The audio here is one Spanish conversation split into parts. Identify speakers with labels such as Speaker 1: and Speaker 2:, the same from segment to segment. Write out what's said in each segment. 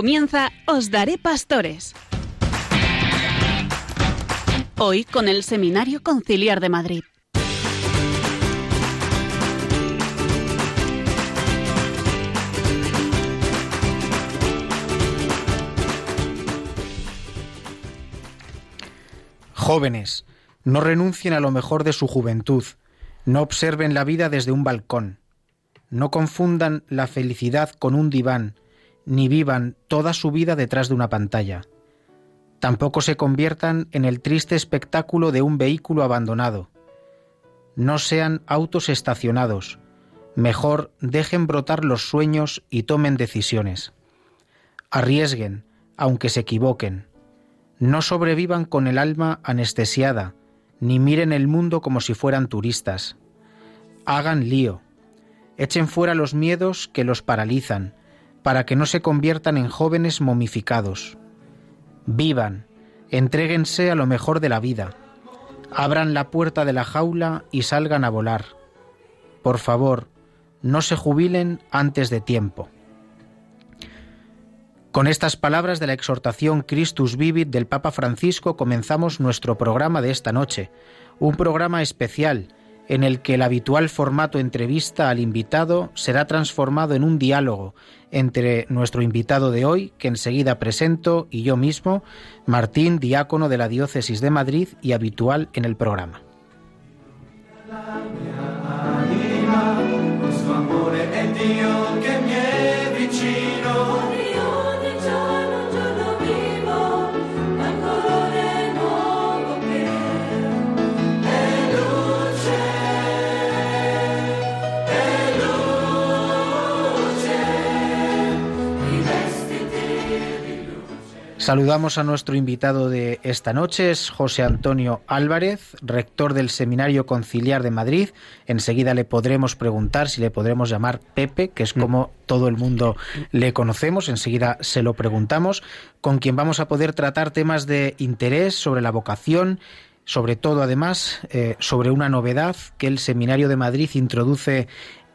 Speaker 1: Comienza Os Daré Pastores. Hoy con el Seminario Conciliar de Madrid.
Speaker 2: Jóvenes, no renuncien a lo mejor de su juventud, no observen la vida desde un balcón, no confundan la felicidad con un diván, ni vivan toda su vida detrás de una pantalla. Tampoco se conviertan en el triste espectáculo de un vehículo abandonado. No sean autos estacionados. Mejor dejen brotar los sueños y tomen decisiones. Arriesguen, aunque se equivoquen. No sobrevivan con el alma anestesiada, ni miren el mundo como si fueran turistas. Hagan lío. Echen fuera los miedos que los paralizan, para que no se conviertan en jóvenes momificados. Vivan, entréguense a lo mejor de la vida, abran la puerta de la jaula y salgan a volar. Por favor, no se jubilen antes de tiempo. Con estas palabras de la exhortación Christus Vivit del Papa Francisco comenzamos nuestro programa de esta noche, un programa especial en el que el habitual formato entrevista al invitado será transformado en un diálogo entre nuestro invitado de hoy, que enseguida presento, y yo mismo, Martín, diácono de la Diócesis de Madrid y habitual en el programa. Saludamos a nuestro invitado de esta noche, es José Antonio Álvarez, rector del Seminario Conciliar de Madrid. Enseguida le podremos preguntar si le podremos llamar Pepe, que es como todo el mundo le conocemos. Enseguida se lo preguntamos, con quien vamos a poder tratar temas de interés sobre la vocación sobre todo además eh, sobre una novedad que el Seminario de Madrid introduce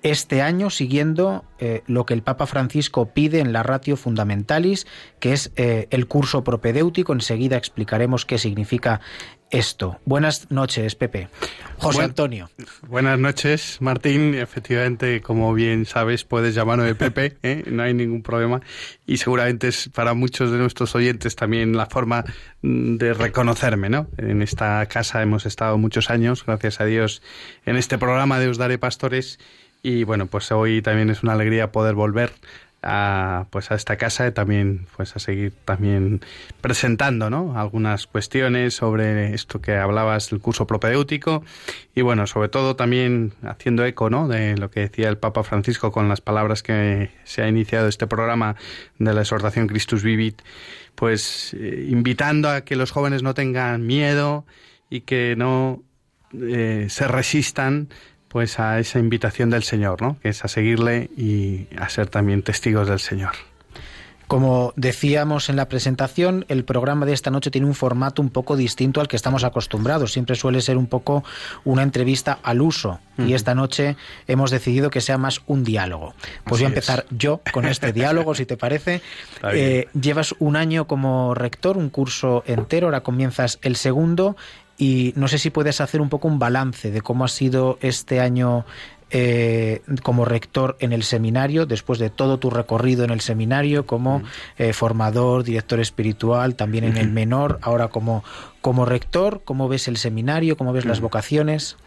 Speaker 2: este año siguiendo eh, lo que el Papa Francisco pide en la Ratio Fundamentalis, que es eh, el curso propedéutico. Enseguida explicaremos qué significa esto. Buenas noches, Pepe. José Antonio.
Speaker 3: Buenas noches, Martín. Efectivamente, como bien sabes, puedes llamarme de Pepe, ¿eh? no hay ningún problema. Y seguramente es para muchos de nuestros oyentes también la forma mm, de reconocerme, ¿no? En esta casa hemos estado muchos años, gracias a Dios, en este programa de Os Daré Pastores y bueno, pues hoy también es una alegría poder volver a, pues a esta casa y también pues a seguir también presentando ¿no? algunas cuestiones sobre esto que hablabas del curso propedéutico y bueno sobre todo también haciendo eco ¿no? de lo que decía el Papa Francisco con las palabras que se ha iniciado este programa de la exhortación Christus Vivit pues eh, invitando a que los jóvenes no tengan miedo y que no eh, se resistan pues a esa invitación del Señor, ¿no? Que es a seguirle y a ser también testigos del Señor.
Speaker 2: Como decíamos en la presentación, el programa de esta noche tiene un formato un poco distinto al que estamos acostumbrados. Siempre suele ser un poco una entrevista al uso. Y esta noche hemos decidido que sea más un diálogo. Pues voy a empezar yo con este diálogo, si te parece. Eh, llevas un año como rector, un curso entero, ahora comienzas el segundo y no sé si puedes hacer un poco un balance de cómo ha sido este año eh, como rector en el seminario, después de todo tu recorrido en el seminario como eh, formador, director espiritual, también en el menor, ahora como, como rector, ¿cómo ves el seminario? ¿Cómo ves las vocaciones?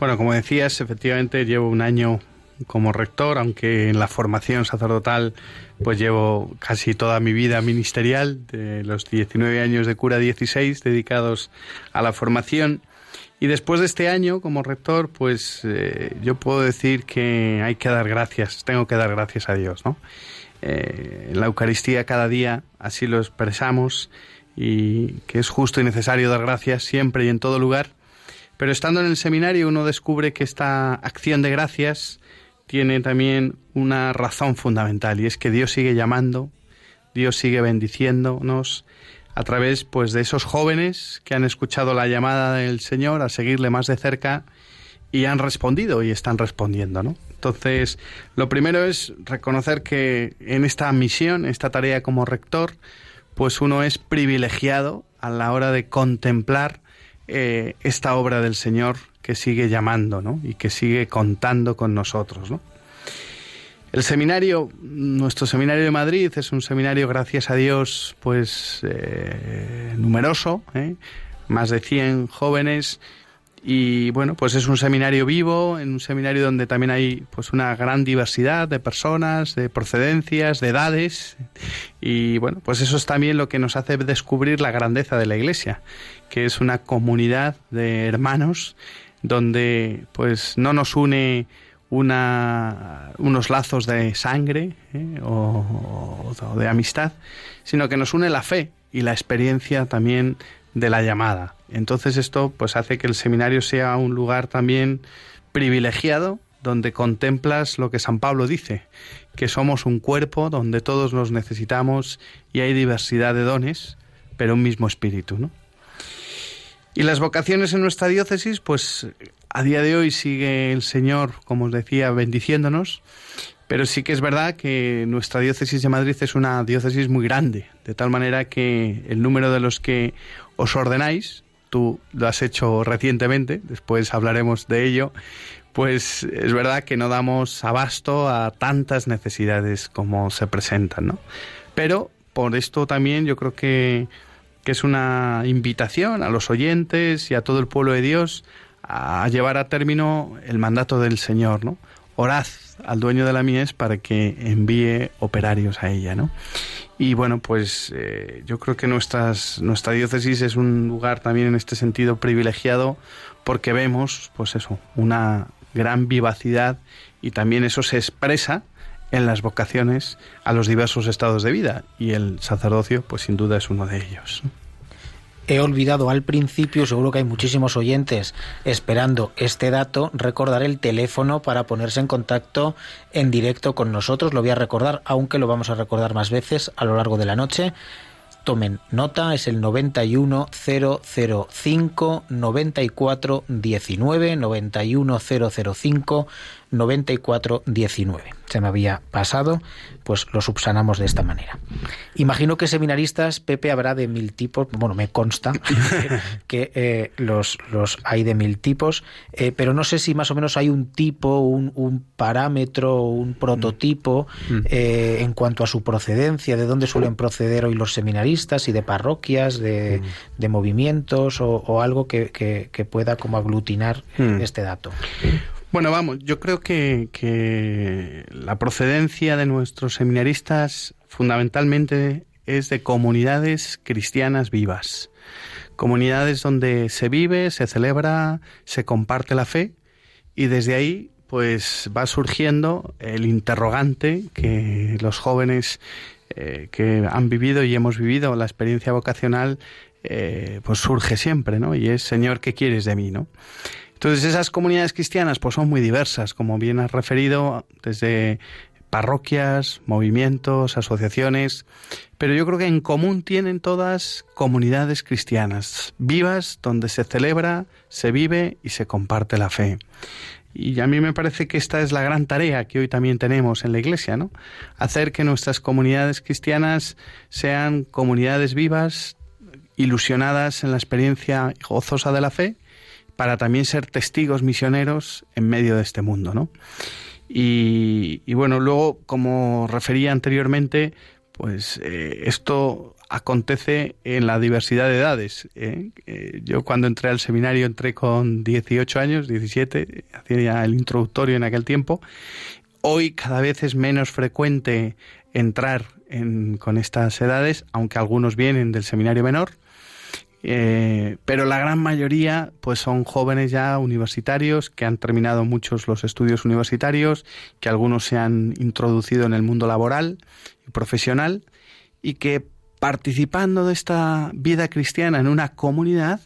Speaker 3: Bueno, como decías, efectivamente llevo un año como rector, aunque en la formación sacerdotal pues llevo casi toda mi vida ministerial, de los 19 años de cura 16 dedicados a la formación. Y después de este año como rector, pues eh, yo puedo decir que hay que dar gracias, tengo que dar gracias a Dios, ¿no? Eh, la Eucaristía cada día así lo expresamos y que es justo y necesario dar gracias siempre y en todo lugar. Pero estando en el seminario uno descubre que esta acción de gracias tiene también una razón fundamental y es que Dios sigue llamando, Dios sigue bendiciéndonos a través pues de esos jóvenes que han escuchado la llamada del Señor a seguirle más de cerca y han respondido y están respondiendo, ¿no? Entonces, lo primero es reconocer que en esta misión, esta tarea como rector, pues uno es privilegiado a la hora de contemplar eh, esta obra del Señor que sigue llamando, ¿no? Y que sigue contando con nosotros, ¿no? El seminario, nuestro seminario de Madrid es un seminario, gracias a Dios, pues eh, numeroso, ¿eh? más de 100 jóvenes y bueno, pues es un seminario vivo, en un seminario donde también hay pues una gran diversidad de personas, de procedencias, de edades y bueno, pues eso es también lo que nos hace descubrir la grandeza de la Iglesia, que es una comunidad de hermanos donde pues no nos une una, unos lazos de sangre ¿eh? o, de amistad, sino que nos une la fe y la experiencia también de la llamada. Entonces esto pues hace que el seminario sea un lugar también privilegiado donde contemplas lo que San Pablo dice, que somos un cuerpo donde todos nos necesitamos y hay diversidad de dones, pero un mismo espíritu, ¿no? Y las vocaciones en nuestra diócesis, pues a día de hoy sigue el Señor, como os decía, bendiciéndonos, pero sí que es verdad que nuestra diócesis de Madrid es una diócesis muy grande, de tal manera que el número de los que os ordenáis, tú lo has hecho recientemente, después hablaremos de ello, pues es verdad que no damos abasto a tantas necesidades como se presentan, ¿no? Pero por esto también yo creo que, que es una invitación a los oyentes y a todo el pueblo de Dios a llevar a término el mandato del Señor, ¿no? Orad al dueño de la mies para que envíe operarios a ella, ¿no? Y bueno, pues eh, yo creo que nuestras, nuestra diócesis es un lugar también en este sentido privilegiado porque vemos, pues eso, una gran vivacidad y también eso se expresa en las vocaciones a los diversos estados de vida y el sacerdocio, pues sin duda es uno de ellos
Speaker 2: he olvidado al principio, seguro que hay muchísimos oyentes esperando este dato, recordar el teléfono para ponerse en contacto en directo con nosotros. Lo voy a recordar, aunque lo vamos a recordar más veces a lo largo de la noche. Tomen nota, es el 91005 9419 91005 9419. Se me había pasado, pues lo subsanamos de esta manera. Imagino que seminaristas, Pepe, habrá de mil tipos, bueno, me consta que eh, los, los hay de mil tipos, eh, pero no sé si más o menos hay un tipo, un, un parámetro, un prototipo mm. Mm. Eh, en cuanto a su procedencia, de dónde suelen proceder hoy los seminaristas y de parroquias, de, mm. de movimientos o, algo que, que, pueda como aglutinar este dato.
Speaker 3: Bueno, vamos, yo creo que, que la procedencia de nuestros seminaristas fundamentalmente es de comunidades cristianas vivas, comunidades donde se vive, se celebra, se comparte la fe y desde ahí pues va surgiendo el interrogante que los jóvenes eh, que han vivido y hemos vivido la experiencia vocacional eh, pues surge siempre, ¿no? Y es Señor, ¿qué quieres de mí, no? Entonces esas comunidades cristianas pues son muy diversas, como bien has referido, desde parroquias, movimientos, asociaciones, pero yo creo que en común tienen todas comunidades cristianas, vivas, donde se celebra, se vive y se comparte la fe. Y a mí me parece que esta es la gran tarea que hoy también tenemos en la Iglesia, ¿no? Hacer que nuestras comunidades cristianas sean comunidades vivas, ilusionadas en la experiencia gozosa de la fe, para también ser testigos misioneros en medio de este mundo, ¿no? Y, bueno, luego, como refería anteriormente, pues eh, esto acontece en la diversidad de edades. ¿eh? Eh, yo cuando entré al seminario entré con 18 años, 17, hacía el introductorio en aquel tiempo. Hoy cada vez es menos frecuente entrar con estas edades, aunque algunos vienen del seminario menor. Eh, pero la gran mayoría pues son jóvenes ya universitarios que han terminado muchos los estudios universitarios, que algunos se han introducido en el mundo laboral y profesional y que participando de esta vida cristiana en una comunidad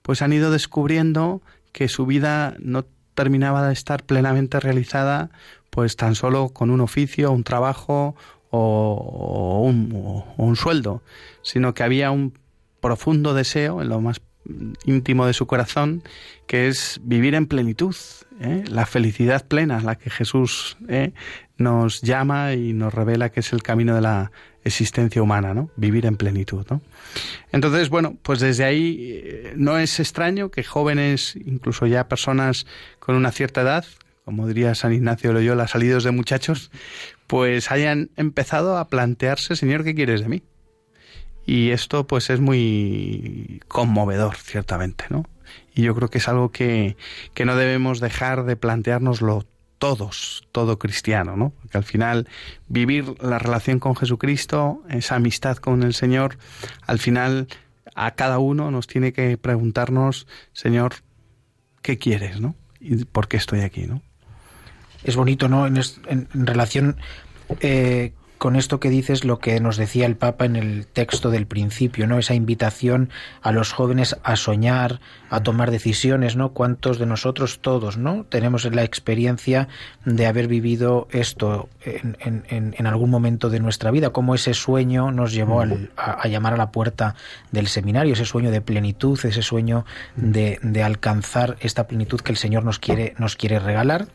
Speaker 3: pues han ido descubriendo que su vida no terminaba de estar plenamente realizada pues tan solo con un oficio, un trabajo o, o un sueldo, sino que había un profundo deseo, en lo más íntimo de su corazón, que es vivir en plenitud, ¿eh? la felicidad plena, la que Jesús ¿eh? nos llama y nos revela que es el camino de la existencia humana, ¿no? Vivir en plenitud, ¿no? Entonces, bueno, pues desde ahí eh, no es extraño que jóvenes, incluso ya personas con una cierta edad, como diría San Ignacio Loyola, salidos de muchachos, pues hayan empezado a plantearse, Señor, ¿qué quieres de mí? Y esto pues es muy conmovedor, ciertamente, ¿no? Y yo creo que es algo que, que no debemos dejar de planteárnoslo todos, todo cristiano, ¿no? Porque al final vivir la relación con Jesucristo, esa amistad con el Señor, al final a cada uno nos tiene que preguntarnos, Señor, ¿qué quieres, no? ¿Y por qué estoy aquí, no?
Speaker 2: Es bonito, ¿no? En, en, en relación eh, con esto que dices lo que nos decía el Papa en el texto del principio, ¿no? Esa invitación a los jóvenes a soñar, a tomar decisiones, ¿no? ¿Cuántos de nosotros, todos, ¿no? Tenemos la experiencia de haber vivido esto en, en, en algún momento de nuestra vida, cómo ese sueño nos llevó al, a, a, llamar a la puerta del seminario, ese sueño de plenitud, ese sueño de, de alcanzar esta plenitud que el Señor nos quiere, nos quiere regalar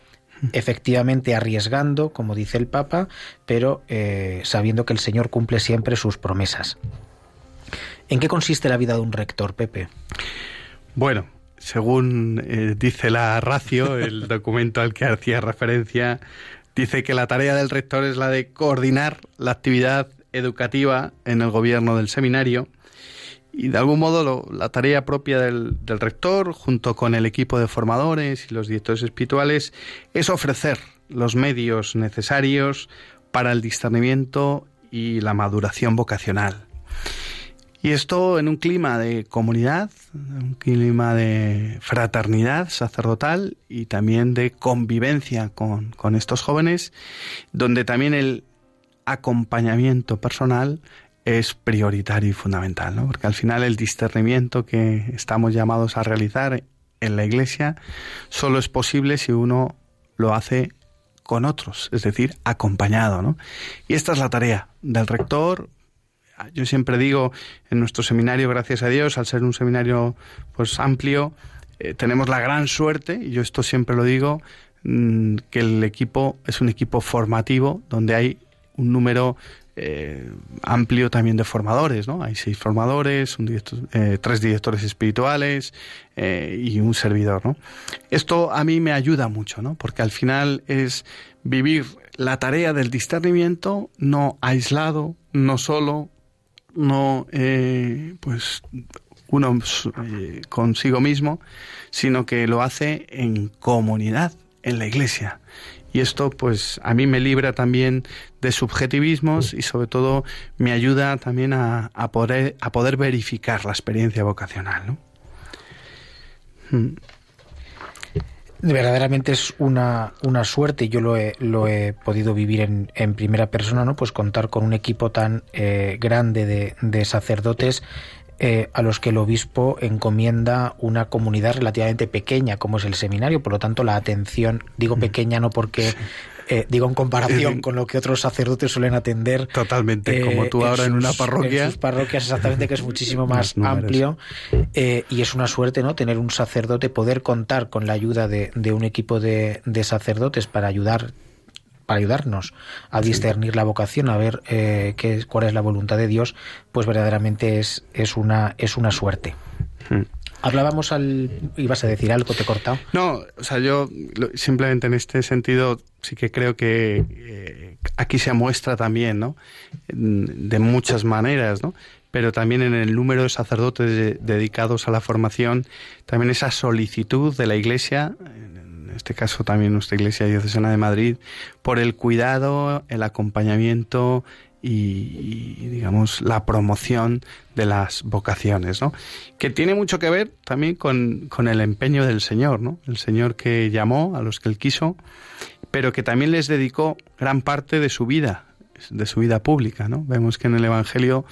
Speaker 2: efectivamente arriesgando, como dice el Papa, pero eh, sabiendo que el Señor cumple siempre sus promesas. ¿En qué consiste la vida de un rector, Pepe?
Speaker 3: Bueno, según eh, dice la Racio, el documento al que hacía referencia, dice que la tarea del rector es la de coordinar la actividad educativa en el gobierno del seminario y de algún modo la tarea propia del, del, rector, junto con el equipo de formadores y los directores espirituales, es ofrecer los medios necesarios para el discernimiento y la maduración vocacional. Y esto en un clima de comunidad, un clima de fraternidad sacerdotal y también de convivencia con, con estos jóvenes, donde también el acompañamiento personal es prioritario y fundamental, ¿no? Porque al final el discernimiento que estamos llamados a realizar en la Iglesia solo es posible si uno lo hace con otros, es decir, acompañado, ¿no? Y esta es la tarea del rector. Yo siempre digo en nuestro seminario, gracias a Dios, al ser un seminario pues amplio, eh, tenemos la gran suerte, y yo esto siempre lo digo, mmm, que el equipo es un equipo formativo donde hay un número eh, amplio también de formadores, ¿no? Hay seis formadores, un eh, tres directores espirituales eh, y un servidor, ¿no? Esto a mí me ayuda mucho, ¿no? Porque al final es vivir la tarea del discernimiento no aislado, no solo, no eh, pues uno consigo mismo, sino que lo hace en comunidad, en la iglesia. Y esto, pues, a mí me libra también de subjetivismos y, sobre todo, me ayuda también a, poder, verificar la experiencia vocacional, ¿no?
Speaker 2: Hmm. verdaderamente es una, una suerte, yo lo he, lo he podido vivir en, primera persona, ¿no? Pues contar con un equipo tan eh, grande de, de sacerdotes eh, a los que el obispo encomienda una comunidad relativamente pequeña, como es el seminario, por lo tanto la atención, digo pequeña no porque eh, digo en comparación con lo que otros sacerdotes suelen atender.
Speaker 3: Totalmente, eh, como tú ahora en, sus, en, una parroquia.
Speaker 2: En sus parroquias, exactamente, que es muchísimo más amplio. Eh, y es una suerte, ¿no? Tener un sacerdote, poder contar con la ayuda de, de un equipo de, de sacerdotes para ayudar para ayudarnos a discernir la vocación, a ver eh, qué, cuál es la voluntad de Dios, pues verdaderamente es, es, una, es una suerte. Hmm. Hablábamos al... ¿Ibas a decir algo? ¿Te he cortado?
Speaker 3: No, o sea, yo simplemente en este sentido sí que creo que eh, aquí se muestra también, ¿no? De muchas maneras, ¿no? Pero también en el número de sacerdotes de, dedicados a la formación, también esa solicitud de la Iglesia, en este caso también nuestra Iglesia Diocesana de Madrid, por el cuidado, el acompañamiento, y, digamos la promoción de las vocaciones, ¿no? Que tiene mucho que ver también con, con, el empeño del Señor, ¿no? El Señor que llamó a los que él quiso, pero que también les dedicó gran parte de su vida, de su vida pública, ¿no? Vemos que en el Evangelio,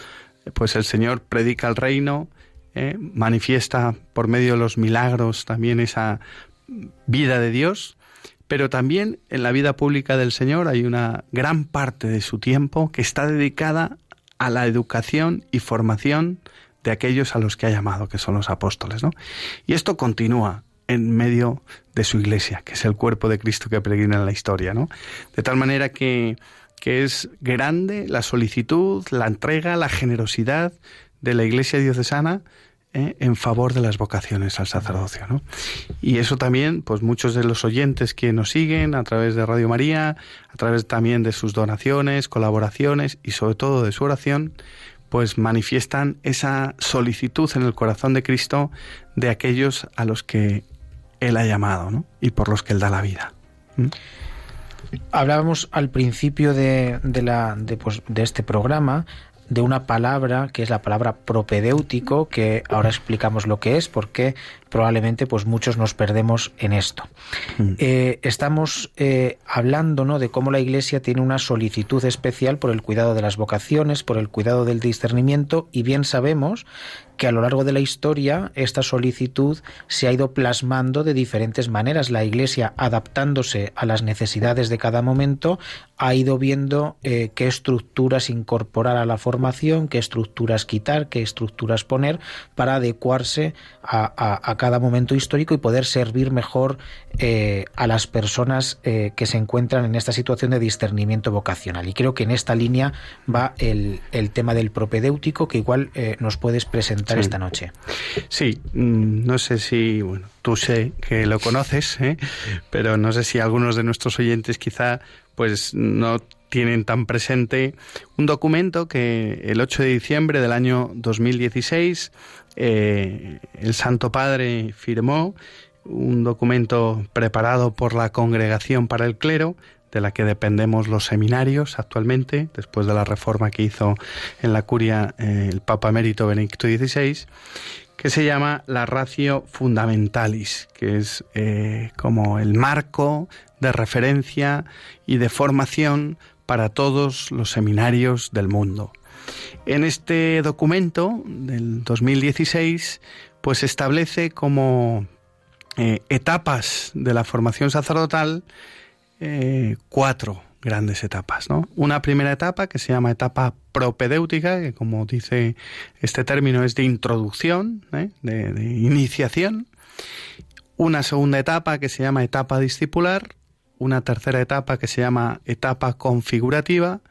Speaker 3: pues el Señor predica el reino, ¿eh? manifiesta por medio de los milagros también esa vida de Dios, pero también en la vida pública del Señor hay una gran parte de su tiempo que está dedicada a la educación y formación de aquellos a los que ha llamado, que son los apóstoles, ¿no? Y esto continúa en medio de su iglesia, que es el cuerpo de Cristo que peregrina en la historia, ¿no? De tal manera que, que es grande la solicitud, la entrega, la generosidad de la iglesia diocesana ¿eh? en favor de las vocaciones al sacerdocio. ¿no? Y eso también, pues muchos de los oyentes que nos siguen a través de Radio María, a través también de sus donaciones, colaboraciones y sobre todo de su oración, pues manifiestan esa solicitud en el corazón de Cristo de aquellos a los que Él ha llamado ¿no? y por los que Él da la vida.
Speaker 2: Hablábamos al principio de, de, pues, de este programa de una palabra que es la palabra propedéutico, que ahora explicamos lo que es, porque probablemente pues muchos nos perdemos en esto. Mm. Eh, estamos eh, hablando ¿no? de cómo la Iglesia tiene una solicitud especial por el cuidado de las vocaciones, por el cuidado del discernimiento, y bien sabemos que a lo largo de la historia esta solicitud se ha ido plasmando de diferentes maneras. La Iglesia, adaptándose a las necesidades de cada momento, ha ido viendo eh, qué estructuras incorporar a la formación, qué estructuras quitar, qué estructuras poner para adecuarse a, cada momento histórico y poder servir mejor eh, a las personas eh, que se encuentran en esta situación de discernimiento vocacional. Y creo que en esta línea va el, el tema del propedéutico que igual nos puedes presentar esta noche.
Speaker 3: Sí, mm, no sé si, bueno, tú sé que lo conoces, pero no sé si algunos de nuestros oyentes quizá pues no tienen tan presente un documento que el 8 de diciembre del año 2016 eh, el Santo Padre firmó, un documento preparado por la Congregación para el Clero, de la que dependemos los seminarios actualmente, después de la reforma que hizo en la curia eh, el Papa Emérito Benedicto XVI, que se llama la Ratio Fundamentalis, que es eh, como el marco de referencia y de formación para todos los seminarios del mundo. En este documento del 2016, pues establece como eh, etapas de la formación sacerdotal eh, cuatro grandes etapas. ¿no? Una primera etapa que se llama etapa propedéutica, que como dice este término es de introducción, ¿eh? de, iniciación. Una segunda etapa que se llama etapa discipular. Una tercera etapa que se llama etapa configurativa.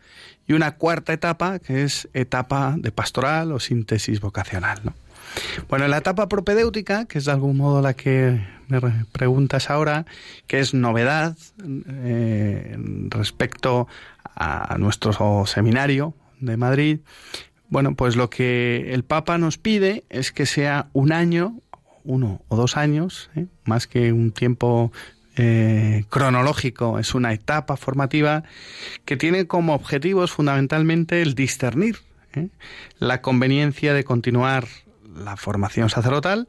Speaker 3: Y una cuarta etapa que es etapa de pastoral o síntesis vocacional. ¿no? Bueno, la etapa propedéutica, que es de algún modo la que me preguntas ahora, que es novedad eh, respecto a nuestro seminario de Madrid, bueno, pues lo que el Papa nos pide es que sea un año, uno o dos años, ¿eh? más que un tiempo eh, cronológico, es una etapa formativa que tiene como objetivos fundamentalmente el discernir la conveniencia de continuar la formación sacerdotal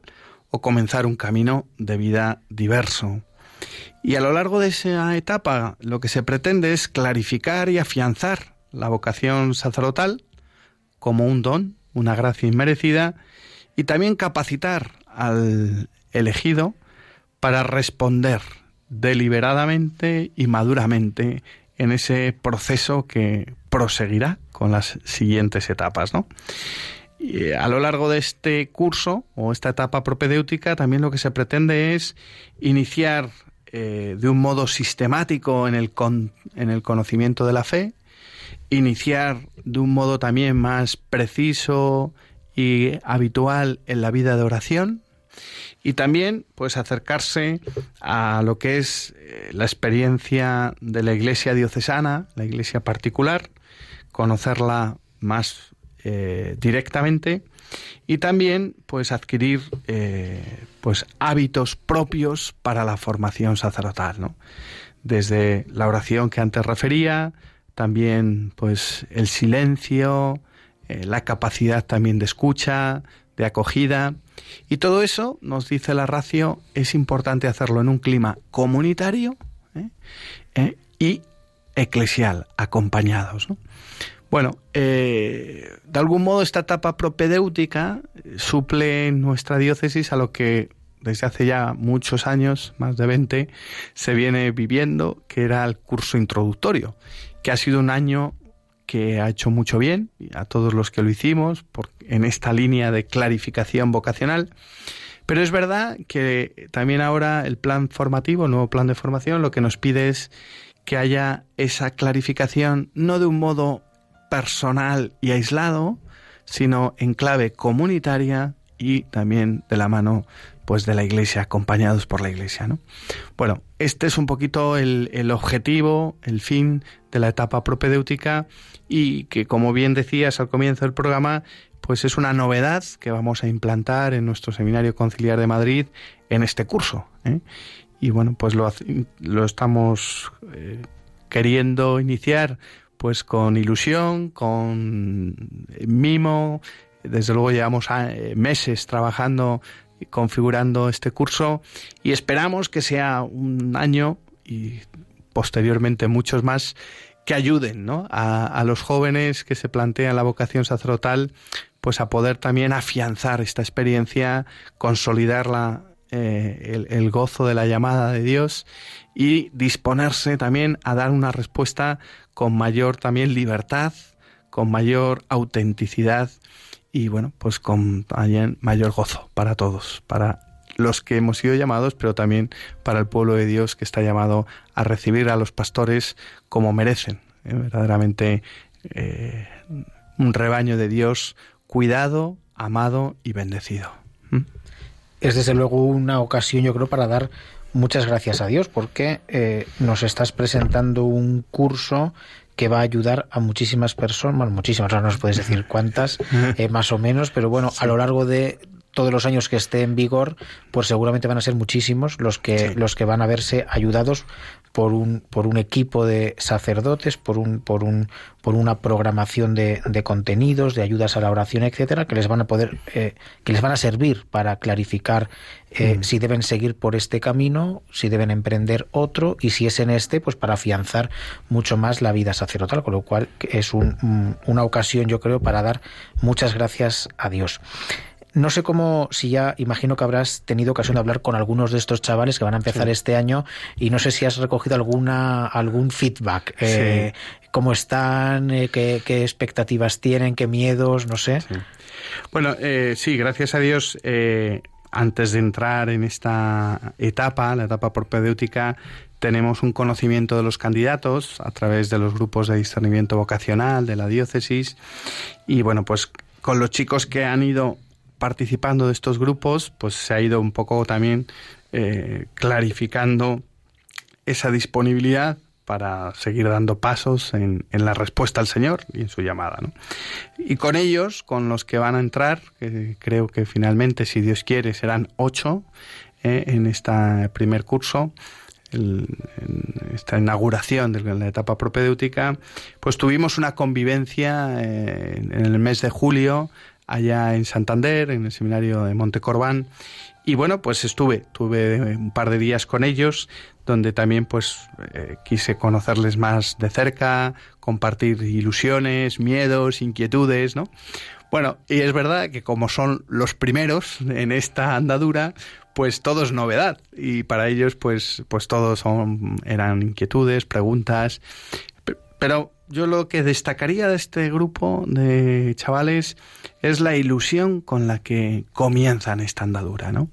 Speaker 3: o comenzar un camino de vida diverso. Y a lo largo de esa etapa lo que se pretende es clarificar y afianzar la vocación sacerdotal como un don, una gracia inmerecida, y también capacitar al elegido para responder deliberadamente y maduramente en ese proceso que proseguirá con las siguientes etapas, ¿no? Eh, a lo largo de este curso o esta etapa propedéutica también lo que se pretende es iniciar eh, de un modo sistemático en el, en el conocimiento de la fe, iniciar de un modo también más preciso y habitual en la vida de oración y también pues acercarse a lo que es eh, la experiencia de la iglesia diocesana, la iglesia particular, conocerla más eh, directamente y también pues adquirir eh, pues hábitos propios para la formación sacerdotal ¿no? desde la oración que antes refería también pues el silencio eh, la capacidad también de escucha de acogida y todo eso nos dice la racio es importante hacerlo en un clima comunitario y eclesial acompañados. Bueno, eh, de algún modo esta etapa propedéutica suple en nuestra diócesis a lo que desde hace ya muchos años, más de 20, se viene viviendo, que era el curso introductorio, que ha sido un año que ha hecho mucho bien a todos los que lo hicimos en esta línea de clarificación vocacional, Pero es verdad que también ahora el plan formativo, el nuevo plan de formación, lo que nos pide es que haya esa clarificación no de un modo personal y aislado, sino en clave comunitaria y también de la mano pues de la iglesia, acompañados por la iglesia, ¿no? Bueno, este es un poquito el, objetivo, el fin de la etapa propedéutica y que como bien decías al comienzo del programa, pues es una novedad que vamos a implantar en nuestro Seminario Conciliar de Madrid en este curso. ¿eh? Y bueno, pues lo, lo estamos eh, queriendo iniciar pues con ilusión, con mimo. Desde luego llevamos eh, meses trabajando configurando este curso y esperamos que sea un año y posteriormente muchos más que ayuden ¿no? a, a, los jóvenes que se plantean la vocación sacerdotal pues a poder también afianzar esta experiencia, consolidarla, eh, el, gozo de la llamada de Dios y disponerse también a dar una respuesta con mayor también libertad, con mayor autenticidad y bueno, pues con mayor gozo para todos, para los que hemos sido llamados, pero también para el pueblo de Dios que está llamado a recibir a los pastores como merecen, ¿eh? verdaderamente eh, un rebaño de Dios cuidado, amado y bendecido. ¿Mm?
Speaker 2: Es desde luego una ocasión, yo creo, para dar muchas gracias a Dios, porque eh, nos estás presentando un curso que va a ayudar a muchísimas personas, bueno, muchísimas, no nos puedes decir cuántas, eh, más o menos, pero bueno, sí. a lo largo de todos los años que esté en vigor, pues seguramente van a ser muchísimos los que sí. los que van a verse ayudados por un por un equipo de sacerdotes, por un por un por una programación de, de contenidos, de ayudas a la oración, etcétera, que les van a poder eh, que les van a servir para clarificar eh, mm. si deben seguir por este camino, si deben emprender otro y si es en este, pues para afianzar mucho más la vida sacerdotal, con lo cual es un, una ocasión, yo creo, para dar muchas gracias a Dios. No sé cómo, si ya imagino que habrás tenido ocasión de hablar con algunos de estos chavales que van a empezar sí. este año y no sé si has recogido alguna algún feedback. Sí. Eh, ¿Cómo están? Eh, qué, qué, expectativas tienen? ¿Qué miedos? No sé.
Speaker 3: Sí. Bueno, eh, sí, gracias a Dios. Eh, antes de entrar en esta etapa, la etapa propedéutica, tenemos un conocimiento de los candidatos a través de los grupos de discernimiento vocacional de la diócesis y bueno, pues con los chicos que han ido participando de estos grupos, pues se ha ido un poco también eh, clarificando esa disponibilidad para seguir dando pasos en, en, la respuesta al Señor y en su llamada. ¿no? Y con ellos, con los que van a entrar, que creo que finalmente, si Dios quiere, serán ocho eh, en este primer curso, en esta inauguración de la etapa propedéutica, pues tuvimos una convivencia eh, en el mes de julio allá en Santander, en el seminario de Montecorbán. Y bueno, pues estuve, tuve un par de días con ellos, donde también pues eh, quise conocerles más de cerca, compartir ilusiones, miedos, inquietudes, ¿no? Bueno, y es verdad que como son los primeros en esta andadura, pues todo es novedad y para ellos pues pues todos son eran inquietudes, preguntas, pero yo lo que destacaría de este grupo de chavales es la ilusión con la que comienzan esta andadura, ¿no?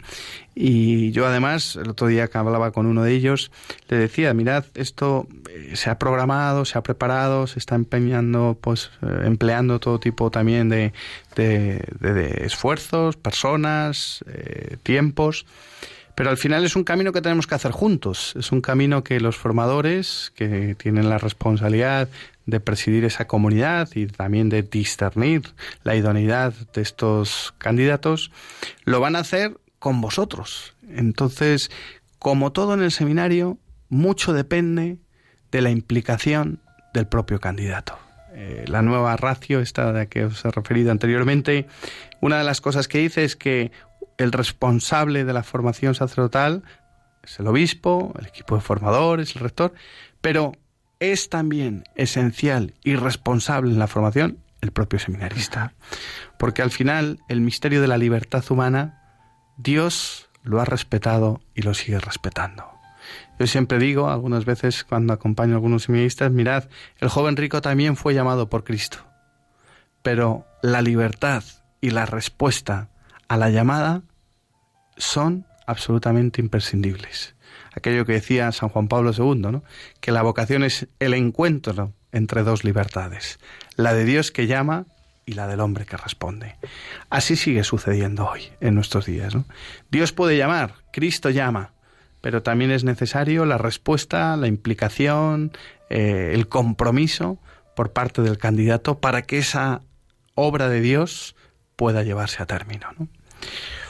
Speaker 3: Y yo además, el otro día que hablaba con uno de ellos, le decía, mirad, esto eh, se ha programado, se ha preparado, se está empeñando, pues, eh, empleando todo tipo también de, de, de, esfuerzos, personas, eh, tiempos, pero al final es un camino que tenemos que hacer juntos. Es un camino que los formadores, que tienen la responsabilidad de presidir esa comunidad y también de discernir la idoneidad de estos candidatos, lo van a hacer con vosotros. Entonces, como todo en el seminario, mucho depende de la implicación del propio candidato. Eh, la nueva ratio, esta de la que os he referido anteriormente, una de las cosas que dice es que el responsable de la formación sacerdotal es el obispo, el equipo de formadores, el rector, pero es también esencial y responsable en la formación el propio seminarista. Porque al final el misterio de la libertad humana, Dios lo ha respetado y lo sigue respetando. Yo siempre digo, algunas veces cuando acompaño a algunos seminaristas, mirad, el joven rico también fue llamado por Cristo. Pero la libertad y la respuesta a la llamada son absolutamente imprescindibles. Aquello que decía San Juan Pablo II, ¿no? que la vocación es el encuentro entre dos libertades, la de Dios que llama y la del hombre que responde. Así sigue sucediendo hoy, en nuestros días. Dios puede llamar, Cristo llama, pero también es necesario la respuesta, la implicación, eh, el compromiso por parte del candidato para que esa obra de Dios pueda llevarse a término.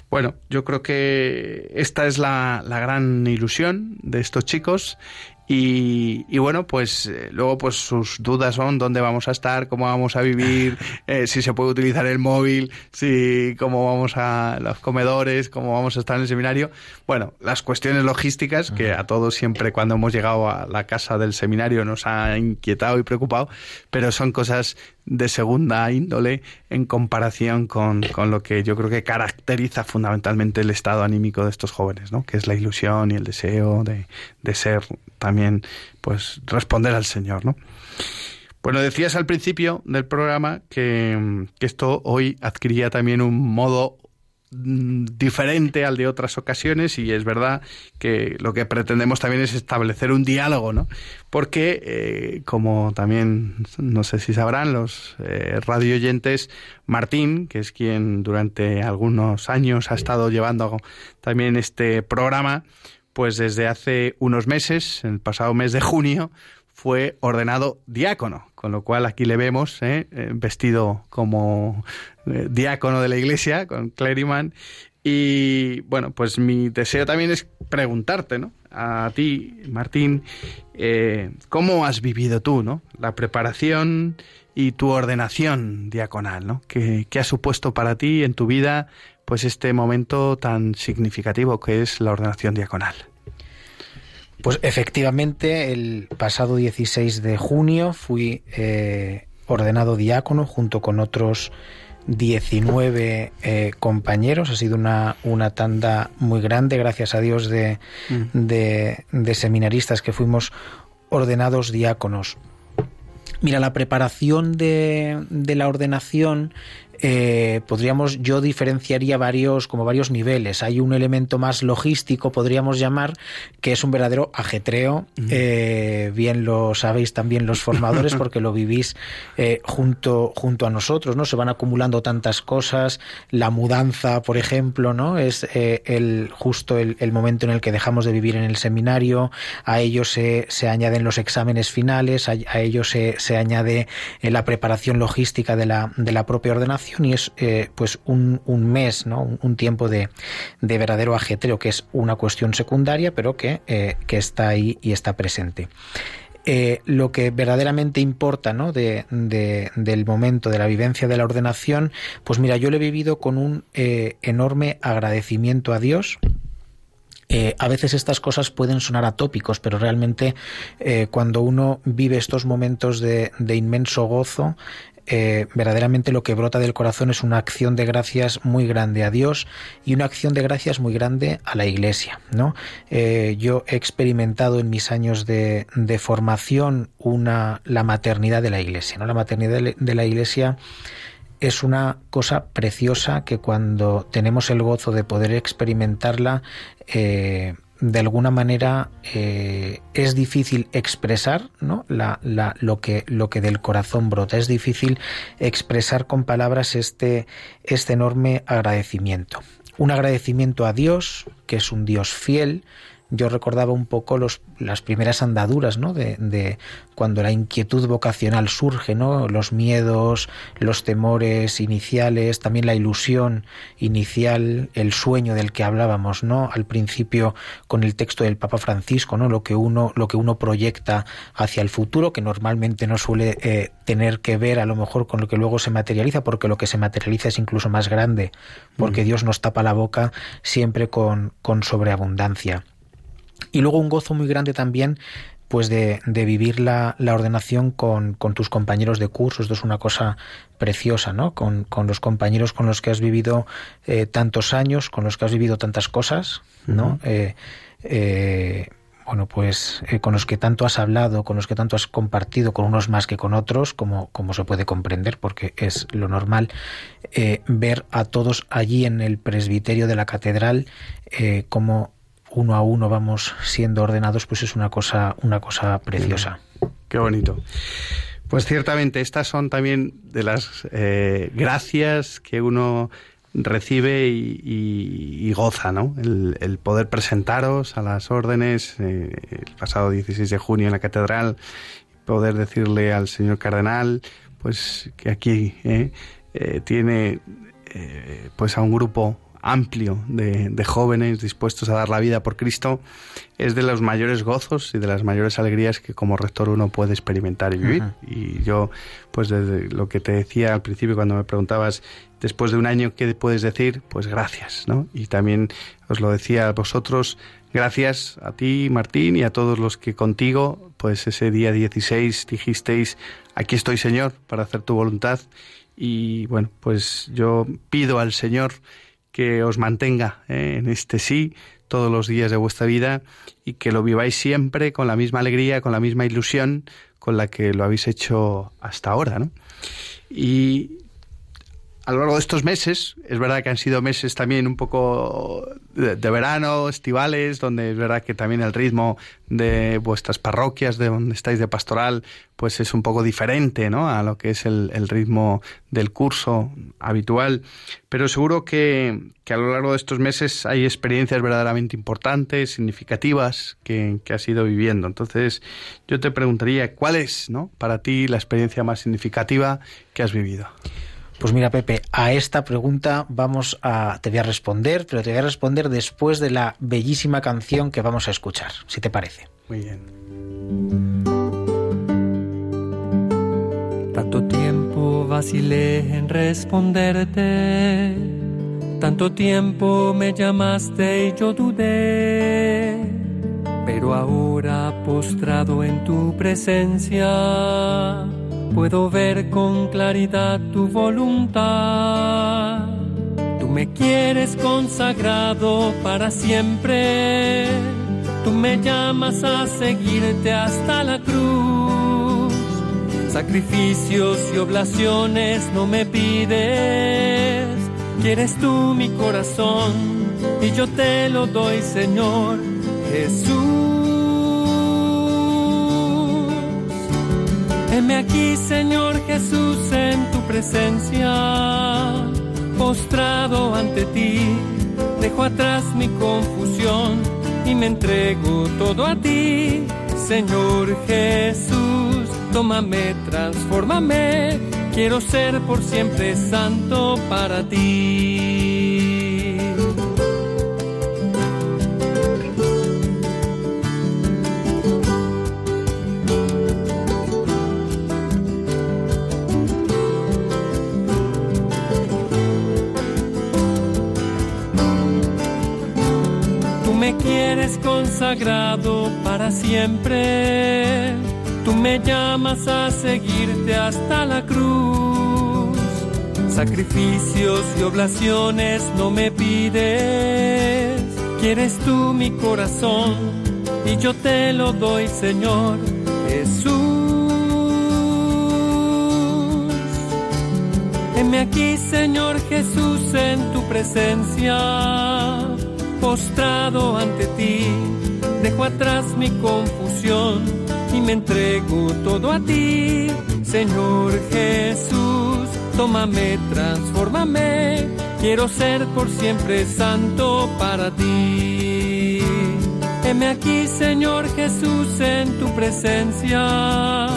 Speaker 3: Bueno, yo creo que esta es la, la gran ilusión de estos chicos y, bueno, pues eh, luego pues sus dudas son dónde vamos a estar, cómo vamos a vivir, eh, si se puede utilizar el móvil, si cómo vamos a los comedores, cómo vamos a estar en el seminario. Bueno, las cuestiones logísticas que a todos siempre cuando hemos llegado a la casa del seminario nos ha inquietado y preocupado, pero son cosas de segunda índole en comparación con, con, lo que yo creo que caracteriza fundamentalmente el estado anímico de estos jóvenes, ¿no? que es la ilusión y el deseo de, de ser también, pues, responder al Señor. ¿no? Bueno, decías al principio del programa que, que esto hoy adquiría también un modo diferente al de otras ocasiones y es verdad que lo que pretendemos también es establecer un diálogo, ¿no? Porque, eh, como también, no sé si sabrán los eh, radio oyentes, Martín, que es quien durante algunos años ha estado llevando también este programa, pues desde hace unos meses, el pasado mes de junio, fue ordenado diácono, con lo cual aquí le vemos ¿eh? Eh, vestido como eh, diácono de la iglesia, con cleriman. Y bueno, pues mi deseo también es preguntarte, ¿no? A ti, Martín, ¿cómo has vivido tú, ¿no? La preparación y tu ordenación diaconal, ¿no? ¿Qué, ¿Qué ha supuesto para ti en tu vida, pues este momento tan significativo que es la ordenación diaconal?
Speaker 2: Pues efectivamente, el pasado 16 de junio fui eh, ordenado diácono junto con otros 19 eh, compañeros. Ha sido una, una, tanda muy grande, gracias a Dios, de, mm. de, de seminaristas que fuimos ordenados diáconos. Mira, la preparación de, de, la ordenación eh, podríamos, yo diferenciaría varios, como varios niveles. Hay un elemento más logístico, podríamos llamar, que es un verdadero ajetreo. Eh, bien lo sabéis también los formadores, porque lo vivís eh, junto, junto a nosotros, ¿no? Se van acumulando tantas cosas. La mudanza, por ejemplo, ¿no? Es el, justo el, momento en el que dejamos de vivir en el seminario. A ello se, se añaden los exámenes finales, a, a ello se, se añade la preparación logística de la, de la propia ordenación y es eh, pues un, mes, ¿no? un, tiempo de, verdadero ajetreo, que es una cuestión secundaria, pero que, eh, está ahí y está presente. Eh, lo que verdaderamente importa ¿no? de, del momento de la vivencia de la ordenación, pues mira, yo lo he vivido con un enorme agradecimiento a Dios, a veces estas cosas pueden sonar atópicos, pero realmente cuando uno vive estos momentos de, de inmenso gozo, eh, verdaderamente lo que brota del corazón es una acción de gracias muy grande a Dios y una acción de gracias muy grande a la Iglesia. ¿no? Eh, yo he experimentado en mis años de, formación una, la maternidad de la Iglesia. ¿no? La maternidad de la Iglesia es una cosa preciosa que cuando tenemos el gozo de poder experimentarla, eh, de alguna manera eh, es difícil expresar ¿no? la, la, lo, que, lo que del corazón brota. Es difícil expresar con palabras este, este enorme agradecimiento. Un agradecimiento a Dios, que es un Dios fiel, yo recordaba un poco los, las primeras andaduras, ¿no? De, de, cuando la inquietud vocacional surge, ¿no? Los miedos, los temores iniciales, también la ilusión inicial, el sueño del que hablábamos, ¿no? Al principio con el texto del Papa Francisco, ¿no? Lo que uno, lo que uno proyecta hacia el futuro, que normalmente no suele eh, tener que ver a lo mejor con lo que luego se materializa, porque lo que se materializa es incluso más grande, porque Dios nos tapa la boca siempre con, con sobreabundancia. Y luego un gozo muy grande también pues de, de vivir la, la ordenación con, con, tus compañeros de curso. Esto es una cosa preciosa, ¿no? Con, con los compañeros con los que has vivido eh, tantos años, con los que has vivido tantas cosas, ¿no? eh, eh, bueno, pues eh, con los que tanto has hablado, con los que tanto has compartido, con unos más que con otros, como, como se puede comprender, porque es lo normal, eh, ver a todos allí en el presbiterio de la catedral, eh, como uno a uno vamos siendo ordenados, pues es una cosa, una cosa preciosa.
Speaker 3: Qué bonito. Pues ciertamente estas son también de las gracias que uno recibe y, goza, ¿no? El, poder presentaros a las órdenes eh, el pasado 16 de junio en la catedral, poder decirle al señor cardenal, pues que aquí eh, eh, tiene pues a un grupo amplio de, jóvenes dispuestos a dar la vida por Cristo es de los mayores gozos y de las mayores alegrías que como rector uno puede experimentar y vivir. Y yo, pues desde lo que te decía al principio cuando me preguntabas, después de un año, ¿qué puedes decir? Pues gracias, ¿no? Y también os lo decía a vosotros, gracias a ti, Martín, y a todos los que contigo, pues ese día 16 dijisteis, aquí estoy, Señor, para hacer tu voluntad. Y bueno, pues yo pido al Señor que os mantenga ¿eh? en este sí todos los días de vuestra vida y que lo viváis siempre con la misma alegría, con la misma ilusión con la que lo habéis hecho hasta ahora. ¿no? Y a lo largo de estos meses, es verdad que han sido meses también un poco de, verano, estivales, donde es verdad que también el ritmo de vuestras parroquias, de donde estáis de pastoral, pues es un poco diferente, ¿no? A lo que es el, ritmo del curso habitual. Pero seguro que, a lo largo de estos meses hay experiencias verdaderamente importantes, significativas, que, que has ido viviendo. Entonces, yo te preguntaría, ¿cuál es, ¿no? Para ti la experiencia más significativa que has vivido?
Speaker 2: Pues mira, Pepe, a esta pregunta vamos a te voy a responder, pero te voy a responder después de la bellísima canción que vamos a escuchar, si te parece.
Speaker 3: Muy bien.
Speaker 4: Tanto tiempo vacilé en responderte, tanto tiempo me llamaste y yo dudé, pero ahora postrado en tu presencia puedo ver con claridad tu voluntad. Tú me quieres consagrado para siempre. Tú me llamas a seguirte hasta la cruz. Sacrificios y oblaciones no me pides. Quieres tú mi corazón y yo te lo doy, Señor Jesús. Heme aquí, Señor Jesús, en tu presencia, postrado ante ti, dejo atrás mi confusión y me entrego todo a ti, Señor Jesús, tómame, transfórmame, quiero ser por siempre santo para ti. Quieres consagrado para siempre. Tú me llamas a seguirte hasta la cruz. Sacrificios y oblaciones no me pides. Quieres tú mi corazón y yo te lo doy, Señor Jesús. Heme aquí, Señor Jesús, en tu presencia postrado ante ti, dejo atrás mi confusión y me entrego todo a ti, Señor Jesús, tómame, transfórmame, quiero ser por siempre santo para ti. Heme aquí, Señor Jesús, en tu presencia,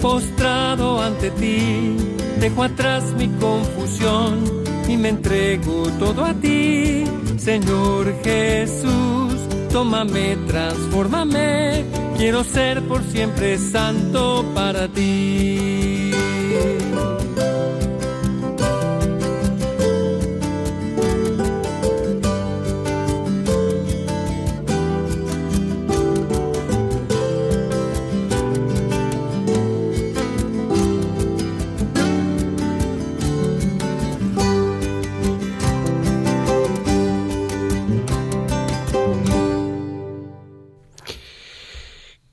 Speaker 4: postrado ante ti, dejo atrás mi confusión y me entrego todo a ti Señor Jesús, tómame, transfórmame, quiero ser por siempre santo para ti.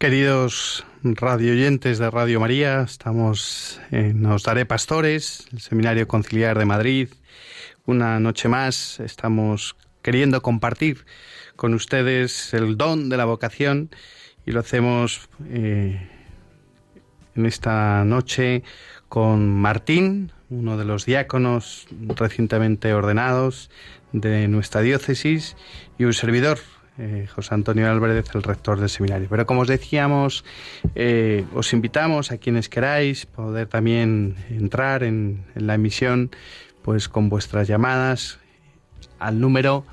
Speaker 3: Queridos radioyentes de Radio María, estamos en Os Daré Pastores, el Seminario Conciliar de Madrid. Una noche más estamos queriendo compartir con ustedes el don de la vocación y lo hacemos eh, en esta noche con Martín, uno de los diáconos recientemente ordenados de nuestra diócesis, y un servidor, eh, José Antonio Álvarez, el rector del seminario. Pero como os decíamos, eh, os invitamos a quienes queráis poder también entrar en, en, la emisión, pues con vuestras llamadas al número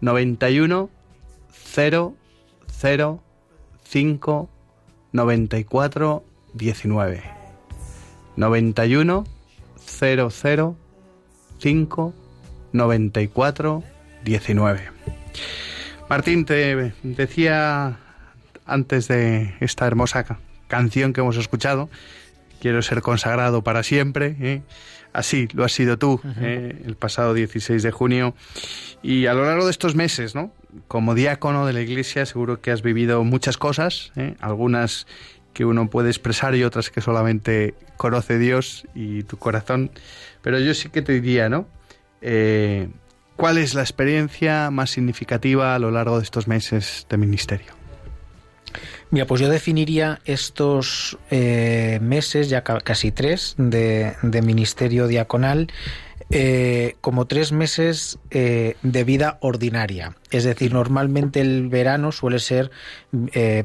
Speaker 3: 91 0 0 5 94 19 91 00 5 94 19 Martín, te decía antes de esta hermosa canción que hemos escuchado, quiero ser consagrado para siempre. ¿eh? Así lo has sido tú ¿eh? el pasado 16 de junio. Y a lo largo de estos meses, ¿no? como diácono de la Iglesia, seguro que has vivido muchas cosas, ¿eh? algunas que uno puede expresar y otras que solamente conoce Dios y tu corazón. Pero yo sí que te diría, ¿no? ¿Cuál es la experiencia más significativa a lo largo de estos meses de ministerio?
Speaker 2: Mira, pues yo definiría estos eh, meses, ya casi tres, de, ministerio diaconal, eh, como tres meses eh, de vida ordinaria. Es decir, normalmente el verano suele ser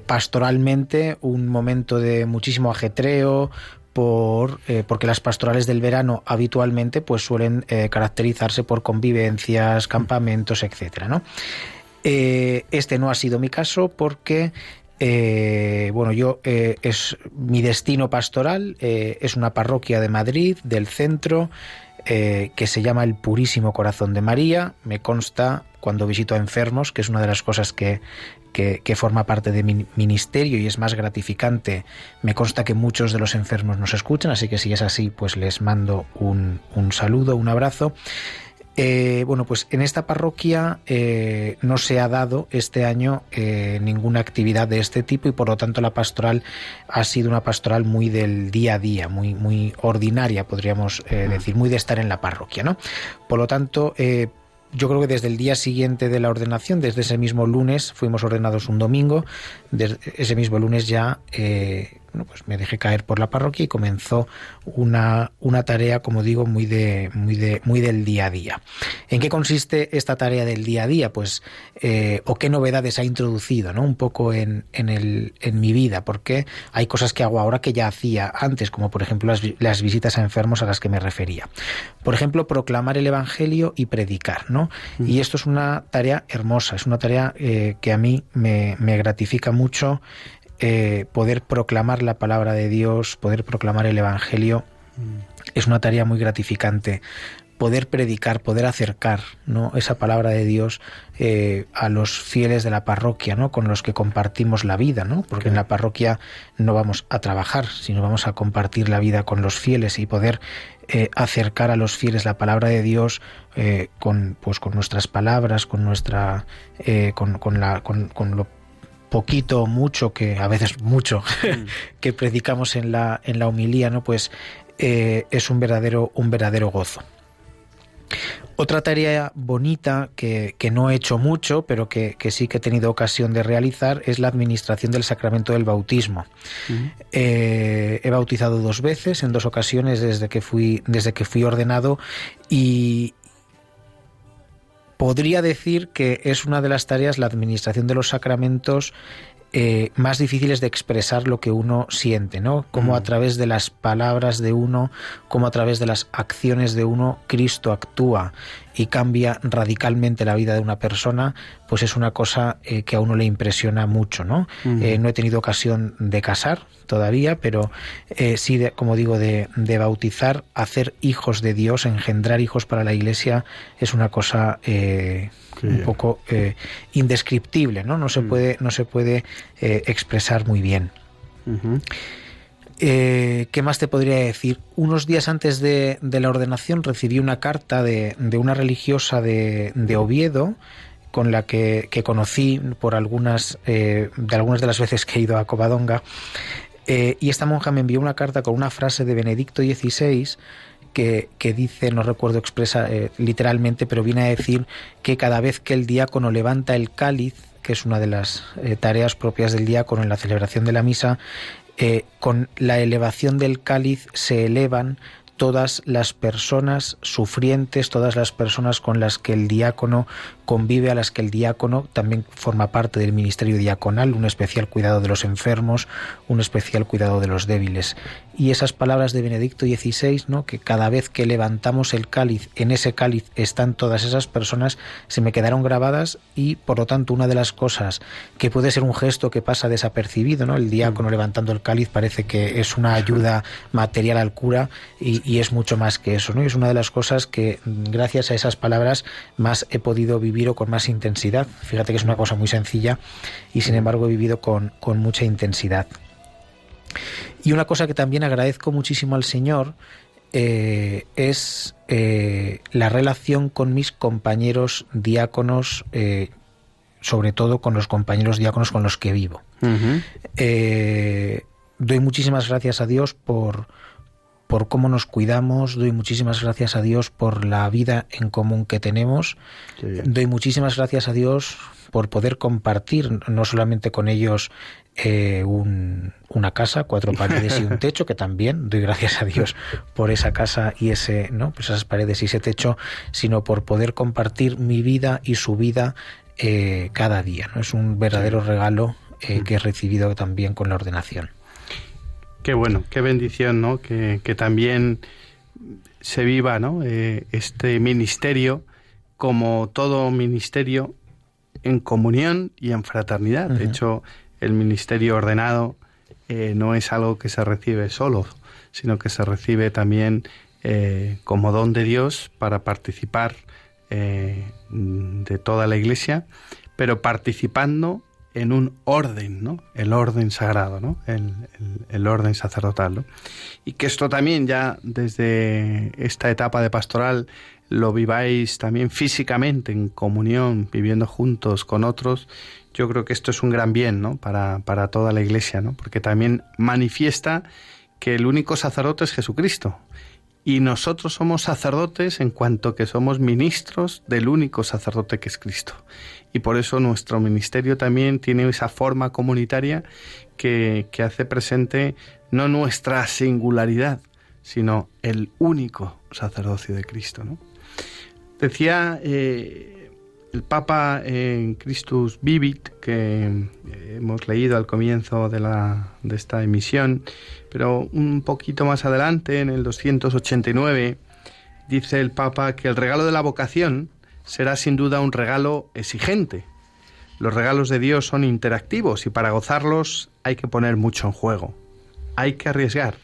Speaker 2: pastoralmente un momento de muchísimo ajetreo, por, porque las pastorales del verano habitualmente pues suelen caracterizarse por convivencias, campamentos, etcétera, ¿no? este no ha sido mi caso porque bueno, yo es mi destino pastoral es una parroquia de Madrid, del centro, eh, que se llama El Purísimo Corazón de María. Me consta cuando visito a enfermos, que es una de las cosas que, que, forma parte de mi ministerio y es más gratificante. Me consta que muchos de los enfermos nos escuchan, así que si es así, pues les mando un, un saludo, un abrazo. Eh, bueno, pues en esta parroquia eh, no se ha dado este año eh, ninguna actividad de este tipo y por lo tanto la pastoral ha sido una pastoral muy del día a día, muy, muy ordinaria, podríamos decir, muy de estar en la parroquia, ¿no? Por lo tanto, yo creo que desde el día siguiente de la ordenación, desde ese mismo lunes, fuimos ordenados un domingo, desde ese mismo lunes ya bueno, pues me dejé caer por la parroquia y comenzó una, una tarea, como digo, muy, de, muy, de, muy del día a día. ¿En qué consiste esta tarea del día a día? Pues, eh, o qué novedades ha introducido, ¿no? Un poco en, en, el, en mi vida, porque hay cosas que hago ahora que ya hacía antes, como por ejemplo las, las visitas a enfermos a las que me refería. Por ejemplo, proclamar el Evangelio y predicar, ¿no? Mm. Y esto es una tarea hermosa, es una tarea eh, que a mí me, me gratifica mucho eh, poder proclamar la palabra de Dios, poder proclamar el Evangelio, es una tarea muy gratificante. Poder predicar, poder acercar ¿no? esa palabra de Dios eh, a los fieles de la parroquia, ¿no? con los que compartimos la vida, ¿no? porque en la parroquia no vamos a trabajar, sino vamos a compartir la vida con los fieles y poder eh, acercar a los fieles la palabra de Dios con, pues, con nuestras palabras, con, nuestra, con, con, la, con, con lo poquito mucho que a veces mucho mm. que predicamos en la en la homilía no pues eh, es un verdadero un verdadero gozo otra tarea bonita que, no he hecho mucho, pero que, sí que he tenido ocasión de realizar, es la administración del sacramento del bautismo. Mm. Eh, he bautizado dos veces, en dos ocasiones desde que fui, desde que fui ordenado, y, podría decir que es una de las tareas, la administración de los sacramentos, eh, más difíciles de expresar lo que uno siente, ¿no? Como a mm. través de las palabras de uno, como a través de las acciones de uno, Cristo actúa y cambia radicalmente la vida de una persona, pues es una cosa eh, que a uno le impresiona mucho, ¿no? Eh, no he tenido ocasión de casar todavía, pero eh, sí, como digo, de, bautizar, hacer hijos de Dios, engendrar hijos para la Iglesia, es una cosa un poco indescriptible, ¿no? No se mm. puede, no se puede expresar muy bien. Eh, ¿Qué más te podría decir? Unos días antes de, la ordenación recibí una carta de, una religiosa de, Oviedo con la que, que conocí por algunas, de algunas de las veces que he ido a Covadonga. y esta monja me envió una carta con una frase de Benedicto XVI que, dice, no recuerdo expresa literalmente, pero viene a decir que cada vez que el diácono levanta el cáliz, que es una de las tareas propias del diácono en la celebración de la misa, eh, con la elevación del cáliz se elevan todas las personas sufrientes, todas las personas con las que el diácono convive, a las que el diácono también forma parte del ministerio diaconal, un especial cuidado de los enfermos, un especial cuidado de los débiles. Y esas palabras de Benedicto XVI, ¿no? que cada vez que levantamos el cáliz, en ese cáliz están todas esas personas, se me quedaron grabadas y por lo tanto una de las cosas que puede ser un gesto que pasa desapercibido, ¿no? el diácono levantando el cáliz parece que es una ayuda material al cura y, y es mucho más que eso, ¿no? Y es una de las cosas que gracias a esas palabras más he podido vivir o con más intensidad. Fíjate que es una cosa muy sencilla y sin embargo he vivido con, con mucha intensidad. Y una cosa que también agradezco muchísimo al Señor eh, es eh, la relación con mis compañeros diáconos, eh, sobre todo con los compañeros diáconos con los que vivo. doy muchísimas gracias a Dios por, por cómo nos cuidamos, doy muchísimas gracias a Dios por la vida en común que tenemos, doy muchísimas gracias a Dios por poder compartir no solamente con ellos eh, una casa, cuatro paredes y un techo, que también doy gracias a Dios por esa casa y ese, ¿no? Pues esas paredes y ese techo, sino por poder compartir mi vida y su vida eh, cada día. ¿no? Es un verdadero regalo eh, que he recibido también con la ordenación.
Speaker 3: Qué bueno, qué bendición, ¿no? Que, también se viva, ¿no? Eh, este ministerio como todo ministerio en comunión y en fraternidad. De hecho, el ministerio ordenado eh, no es algo que se recibe solo, sino que se recibe también eh, como don de Dios para participar de toda la Iglesia, pero participando en un orden, ¿no? El orden sagrado, ¿no? El, orden sacerdotal, ¿no? Y que esto también ya desde esta etapa de pastoral lo viváis también físicamente en comunión, viviendo juntos con otros, yo creo que esto es un gran bien, ¿no? Para, para toda la Iglesia, ¿no? Porque también manifiesta que el único sacerdote es Jesucristo y nosotros somos sacerdotes en cuanto que somos ministros del único sacerdote que es Cristo y por eso nuestro ministerio también tiene esa forma comunitaria que, hace presente no nuestra singularidad, sino el único sacerdocio de Cristo. Decía eh, el Papa en Christus Vivit, que eh, hemos leído al comienzo de, la, de esta emisión, pero un poquito más adelante, en el 289, dice el Papa que el regalo de la vocación será sin duda un regalo exigente. Los regalos de Dios son interactivos y para gozarlos hay que poner mucho en juego. Hay que arriesgar.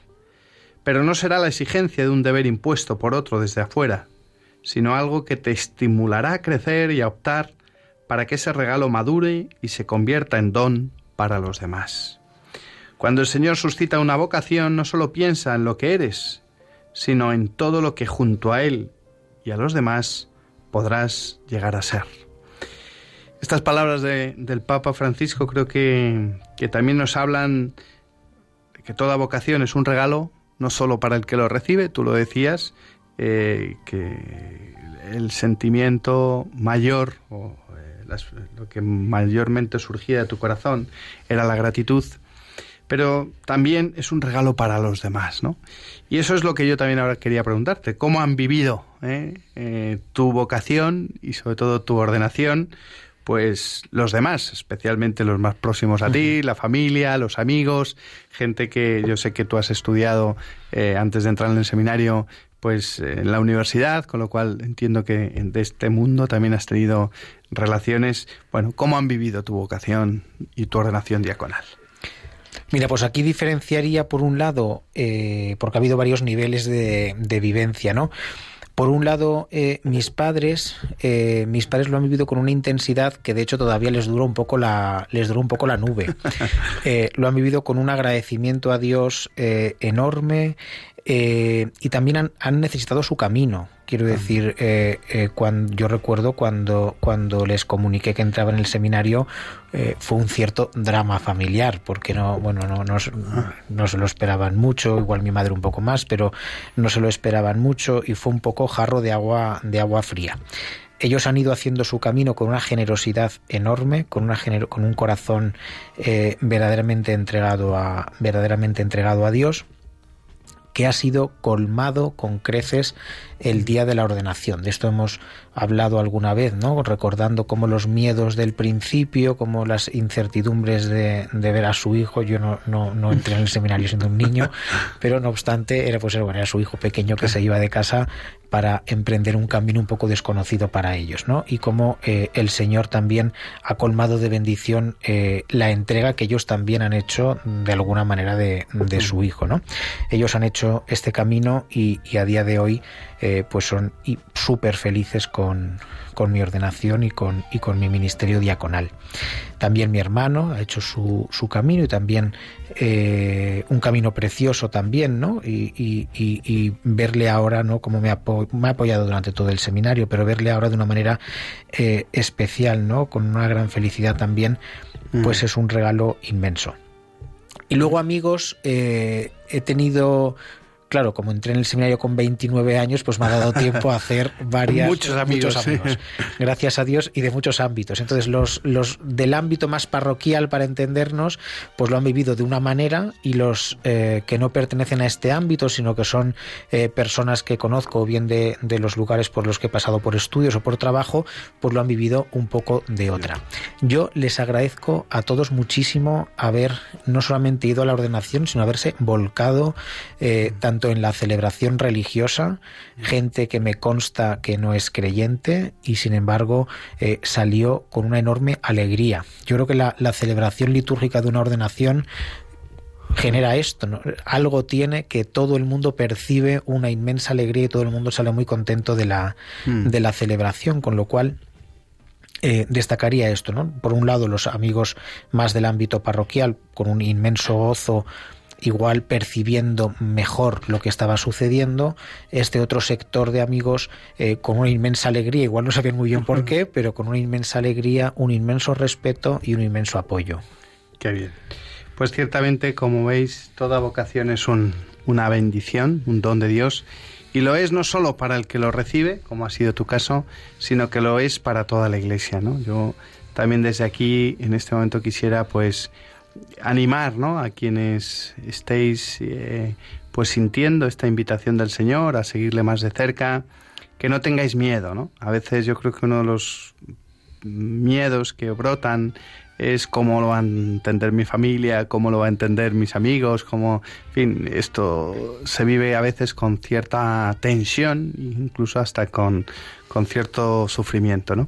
Speaker 3: Pero no será la exigencia de un deber impuesto por otro desde afuera, sino algo que te estimulará a crecer y a optar para que ese regalo madure y se convierta en don para los demás. Cuando el Señor suscita una vocación, no solo piensa en lo que eres, sino en todo lo que junto a Él y a los demás podrás llegar a ser. Estas palabras del Papa Francisco creo que, también nos hablan de que toda vocación es un regalo, no solo para el que lo recibe, tú lo decías, eh, que el sentimiento mayor o eh, lo que mayormente surgía de tu corazón era la gratitud, pero también es un regalo para los demás, ¿no? Y eso es lo que yo también ahora quería preguntarte. ¿Cómo han vivido eh, eh, tu vocación y sobre todo tu ordenación? Pues los demás, especialmente los más próximos a ti, la familia, los amigos, gente que yo sé que tú has estudiado eh, antes de entrar en el seminario, pues en la universidad, con lo cual entiendo que de este mundo también has tenido relaciones. Bueno, ¿cómo han vivido tu vocación y tu ordenación diaconal?
Speaker 2: Mira, pues aquí diferenciaría por un lado, eh, porque ha habido varios niveles de, vivencia, ¿no? Por un lado, eh, mis padres, eh, mis padres lo han vivido con una intensidad que de hecho todavía les dura un poco la, les dura un poco la nube. lo han vivido con un agradecimiento a Dios enorme y también han, necesitado su camino. Quiero decir, eh, eh, cuando, yo recuerdo cuando, cuando les comuniqué que entraba en el seminario, eh, fue un cierto drama familiar, porque no, bueno, no, no, no, se lo esperaban mucho, igual mi madre un poco más, pero no se lo esperaban mucho y fue un poco jarro de agua, de agua fría. Ellos han ido haciendo su camino con una generosidad enorme, con, una con un corazón verdaderamente entregado a verdaderamente entregado a Dios que ha sido colmado con creces el día de la ordenación. De esto hemos hablado alguna vez, ¿no? Recordando cómo los miedos del principio, como las incertidumbres de, ver a su hijo. Yo no, no, entré en el seminario siendo un niño, pero no obstante, era pues era su hijo pequeño que se iba de casa para emprender un camino un poco desconocido para ellos, ¿no? Y cómo eh, el Señor también ha colmado de bendición eh, la entrega que ellos también han hecho de alguna manera de, su hijo, ¿no? Ellos han hecho este camino y, a día de hoy eh, pues son súper felices con, con mi ordenación y con, y con mi ministerio diaconal. También mi hermano ha hecho su, su camino y también eh, un camino precioso también, ¿no? Y, y, verle ahora, ¿no? Como me ha, me ha, apoyado durante todo el seminario, pero verle ahora de una manera eh, especial, ¿no? Con una gran felicidad también, pues mm. es un regalo inmenso. Y luego amigos, eh, he tenido claro, como entré en el seminario con 29 años, pues me ha dado tiempo a hacer varias,
Speaker 3: muchos amigos,
Speaker 2: gracias a Dios, y de muchos ámbitos. Entonces, los, los del ámbito más parroquial, para entendernos, pues lo han vivido de una manera, y los eh, que no pertenecen a este ámbito, sino que son eh, personas que conozco, o bien de, de, los lugares por los que he pasado por estudios o por trabajo, pues lo han vivido un poco de otra. Yo les agradezco a todos muchísimo haber no solamente ido a la ordenación, sino haberse volcado eh, tanto en la celebración religiosa, gente que me consta que no es creyente y sin embargo eh, salió con una enorme alegría. Yo creo que la, celebración litúrgica de una ordenación genera esto, algo tiene que todo el mundo percibe una inmensa alegría y todo el mundo sale muy contento de la, hmm. de la celebración, con lo cual eh, destacaría esto, ¿no? Por un lado, los amigos más del ámbito parroquial, con un inmenso gozo igual percibiendo mejor lo que estaba sucediendo, este otro sector de amigos eh, con una inmensa alegría, igual no sabían muy bien por qué, pero con una inmensa alegría, un inmenso respeto y un inmenso apoyo.
Speaker 3: Qué bien. Pues ciertamente, como veis, toda vocación es un, una bendición, un don de Dios, y lo es no solo para el que lo recibe, como ha sido tu caso, sino que lo es para toda la Iglesia, ¿no? Yo también desde aquí, en este momento, quisiera, pues, animar ¿no? a quienes estéis eh, pues sintiendo esta invitación del Señor a seguirle más de cerca, que no tengáis miedo, ¿no? A veces yo creo que uno de los miedos que brotan es cómo lo va a entender mi familia, cómo lo va a entender mis amigos, cómo, en fin, esto se vive a veces con cierta tensión, incluso hasta con, con cierto sufrimiento, ¿no?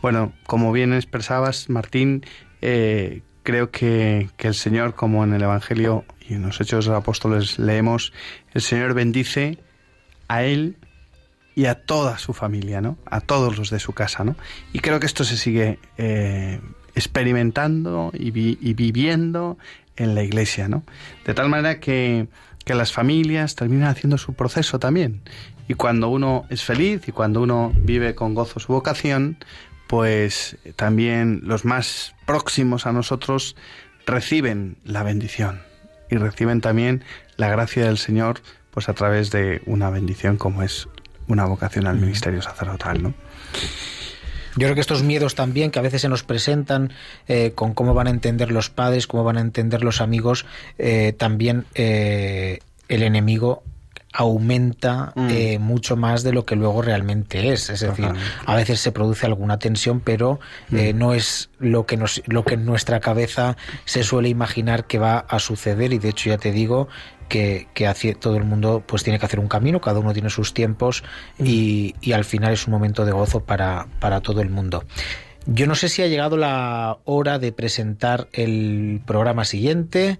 Speaker 3: Bueno, como bien expresabas, Martín, eh, creo que, el Señor, como en el Evangelio y en los Hechos de los Apóstoles leemos, el Señor bendice a Él y a toda su familia, ¿no? A todos los de su casa, ¿no? Y creo que esto se sigue eh, experimentando y, viviendo en la iglesia, ¿no? De tal manera que, que las familias terminan haciendo su proceso también. Y cuando uno es feliz y cuando uno vive con gozo su vocación, pues también los más próximos a nosotros reciben la bendición y reciben también la gracia del Señor pues a través de una bendición como es una vocación al ministerio sacerdotal, ¿no?
Speaker 2: Yo creo que estos miedos también que a veces se nos presentan eh, con cómo van a entender los padres, cómo van a entender los amigos, eh, también eh, el enemigo aumenta mm. eh, mucho más de lo que luego realmente es. Es decir, a veces se produce alguna tensión, pero eh, mm. no es lo que, nos, lo que en nuestra cabeza se suele imaginar que va a suceder. Y de hecho, ya te digo que, que todo el mundo pues tiene que hacer un camino, cada uno tiene sus tiempos mm. y, y, al final es un momento de gozo para, para todo el mundo. Yo no sé si ha llegado la hora de presentar el programa siguiente.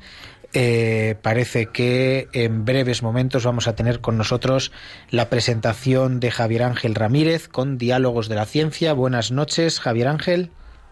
Speaker 2: Eh, parece que en breves momentos vamos a tener con nosotros la presentación de Javier Ángel Ramírez con Diálogos de la Ciencia. Buenas noches, Javier Ángel.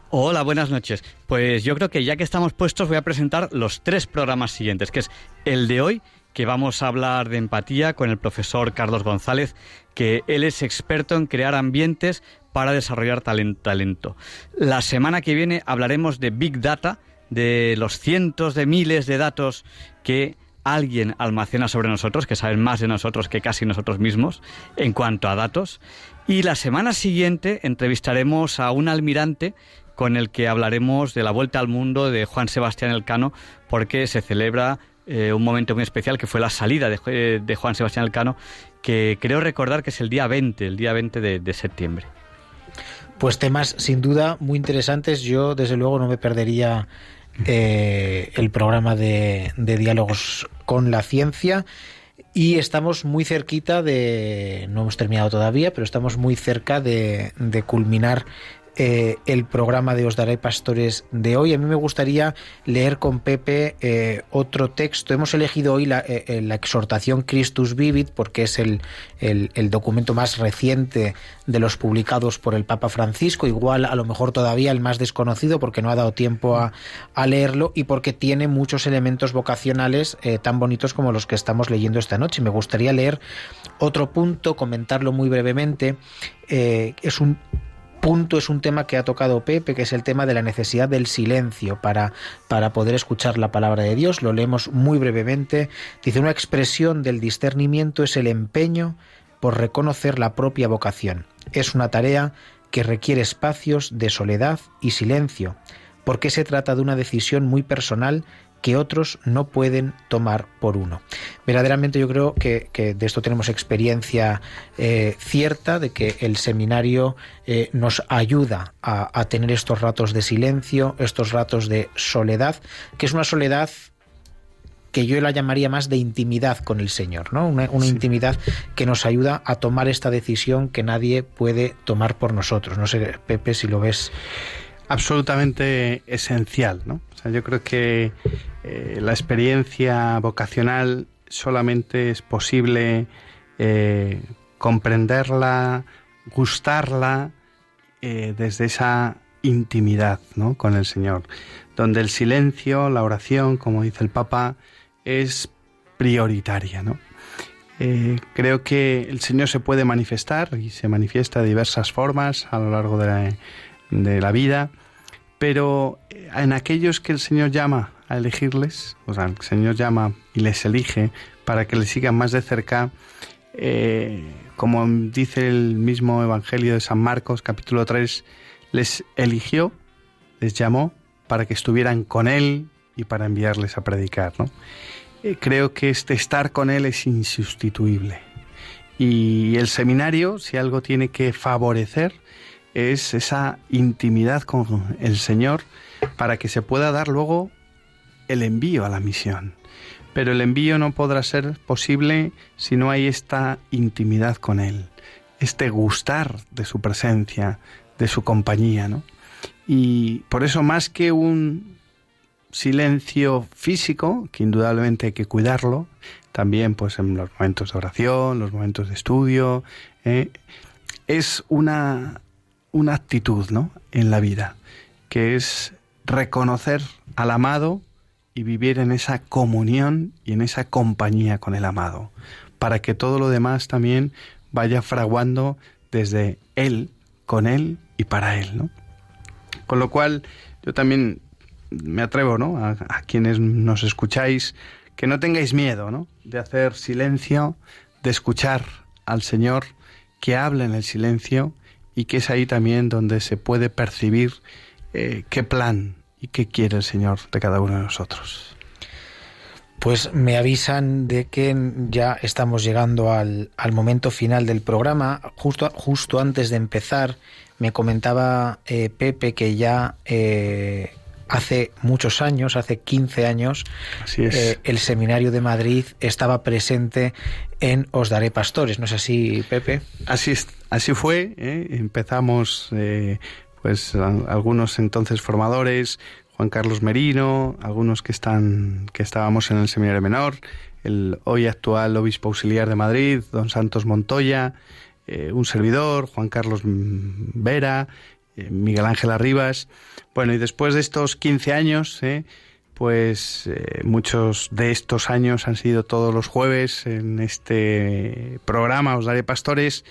Speaker 5: Hola, buenas noches. Pues yo creo que ya que estamos puestos voy a presentar los tres programas siguientes, que es el de hoy, que vamos a hablar de empatía con el profesor Carlos González, que él es experto en crear ambientes para desarrollar talento. La semana que viene hablaremos de Big Data, de los cientos de miles de datos que alguien almacena sobre nosotros, que saben más de nosotros que casi nosotros mismos en cuanto a datos. Y la semana siguiente entrevistaremos a un almirante con el que hablaremos de la vuelta al mundo de Juan Sebastián Elcano, porque se celebra eh, un momento muy especial que fue la salida de, Juan Sebastián Elcano, que creo recordar que es el día 20, el día 20 de, septiembre.
Speaker 2: Pues temas sin duda muy interesantes. Yo desde luego no me perdería eh, el programa de, diálogos con la ciencia. Y estamos muy cerquita de, no hemos terminado todavía, pero estamos muy cerca de, de culminar eh, el programa de Os Daré Pastores de hoy. A mí me gustaría leer con Pepe eh, otro texto. Hemos elegido hoy la, eh, la, exhortación Christus Vivit porque es el, el, documento más reciente de los publicados por el Papa Francisco, igual a lo mejor todavía el más desconocido porque no ha dado tiempo a, a leerlo y porque tiene muchos elementos vocacionales tan bonitos como los que estamos leyendo esta noche. Me gustaría leer otro punto, comentarlo muy brevemente. es un punto es un tema que ha tocado Pepe, que es el tema de la necesidad del silencio para, para poder escuchar la palabra de Dios. Lo leemos muy brevemente. Dice, una expresión del discernimiento es el empeño por reconocer la propia vocación. Es una tarea que requiere espacios de soledad y silencio, porque se trata de una decisión muy personal que otros no pueden tomar por uno. Verdaderamente yo creo que, de esto tenemos experiencia eh, cierta, de que el seminario eh, nos ayuda a, tener estos ratos de silencio, estos ratos de soledad, que es una soledad que yo la llamaría más de intimidad con el Señor, ¿no? Una, intimidad que nos ayuda a tomar esta decisión que nadie puede tomar por nosotros. No sé, Pepe, si lo ves.
Speaker 3: Absolutamente esencial, ¿no? yo creo que eh, la experiencia vocacional solamente es posible eh, comprenderla, gustarla eh, desde esa intimidad ¿no? con el Señor, donde el silencio, la oración, como dice el Papa, es prioritaria. ¿no? creo que el Señor se puede manifestar y se manifiesta de diversas formas a lo largo de la vida, pero en aquellos que el Señor llama a elegirles, o sea, el Señor llama y les elige para que le sigan más de cerca, eh, como dice el mismo Evangelio de San Marcos, capítulo 3, les eligió, les llamó para que estuvieran con Él y para enviarles a predicar. ¿no? Eh, creo que este estar con Él es insustituible. Y el seminario, si algo tiene que favorecer, es esa intimidad con el Señor para que se pueda dar luego el envío a la misión. Pero el envío no podrá ser posible si no hay esta intimidad con Él, este gustar de su presencia, de su compañía, ¿no? Y por eso más que un silencio físico, que indudablemente hay que cuidarlo, también pues en los momentos de oración, los momentos de estudio, ¿eh? es una una actitud ¿no? en la vida, que es reconocer al amado y vivir en esa comunión y en esa compañía con el amado, para que todo lo demás también vaya fraguando desde Él, con Él y para Él. ¿no? Con lo cual, yo también me atrevo ¿no? a, quienes nos escucháis, que no tengáis miedo ¿no? de hacer silencio, de escuchar al Señor que habla en el silencio y que es ahí también donde se puede percibir eh, qué plan y qué quiere el Señor de cada uno de nosotros.
Speaker 2: Pues me avisan de que ya estamos llegando al, momento final del programa. Justo, justo antes de empezar, me comentaba eh, Pepe que ya eh, hace muchos años, hace 15 años, el Seminario de Madrid estaba presente en Os Daré Pastores. ¿No es así, Pepe?
Speaker 3: Así, así fue. ¿eh? Empezamos, eh, pues, algunos entonces formadores, Juan Carlos Merino, algunos que, están, que estábamos en el Seminario Menor, el hoy actual obispo auxiliar de Madrid, don Santos Montoya, eh, un servidor, Juan Carlos Vera, Miguel Ángel Arribas. Bueno, y después de estos 15 años, pues muchos de estos años han sido todos los jueves en este programa Os Daré Pastores,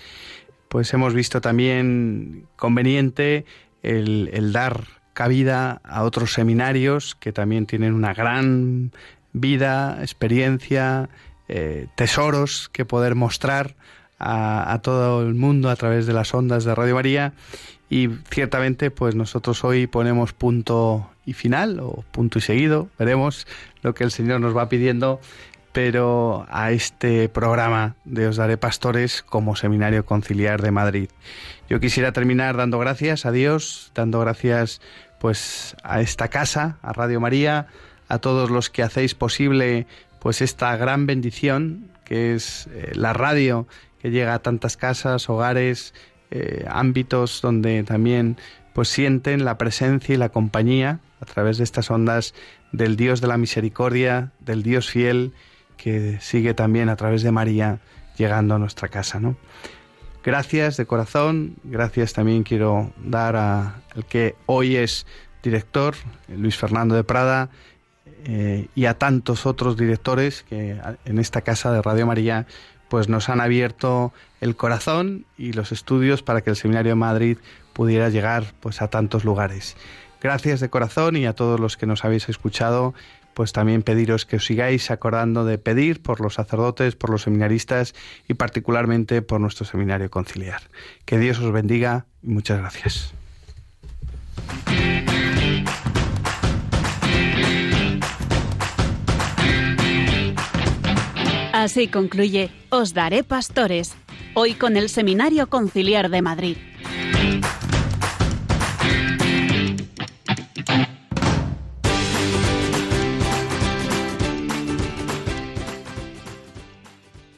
Speaker 3: pues hemos visto también conveniente el, dar cabida a otros seminarios que también tienen una gran vida, experiencia, eh, tesoros que poder mostrar a, todo el mundo a través de las ondas de Radio María. Y ciertamente pues nosotros hoy ponemos punto y final o punto y seguido, veremos lo que el Señor nos va pidiendo pero a este programa de Os Daré Pastores como Seminario Conciliar de Madrid. Yo quisiera terminar dando gracias a Dios, dando gracias pues a esta casa, a Radio María, a todos los que hacéis posible pues esta gran bendición que es eh, la radio que llega a tantas casas, hogares, eh, ámbitos donde también pues sienten la presencia y la compañía a través de estas ondas del Dios de la misericordia, del Dios fiel que sigue también a través de María llegando a nuestra casa, ¿no? Gracias de corazón, gracias también quiero dar a el que hoy es director, Luis Fernando de Prada, eh, y a tantos otros directores que en esta casa de Radio María pues nos han abierto el corazón y los estudios para que el Seminario de Madrid pudiera llegar pues a tantos lugares. Gracias de corazón y a todos los que nos habéis escuchado pues también pediros que os sigáis acordando de pedir por los sacerdotes, por los seminaristas y particularmente por nuestro seminario conciliar. Que Dios os bendiga y muchas gracias.
Speaker 1: Así concluye Os Daré Pastores, hoy con el Seminario Conciliar de Madrid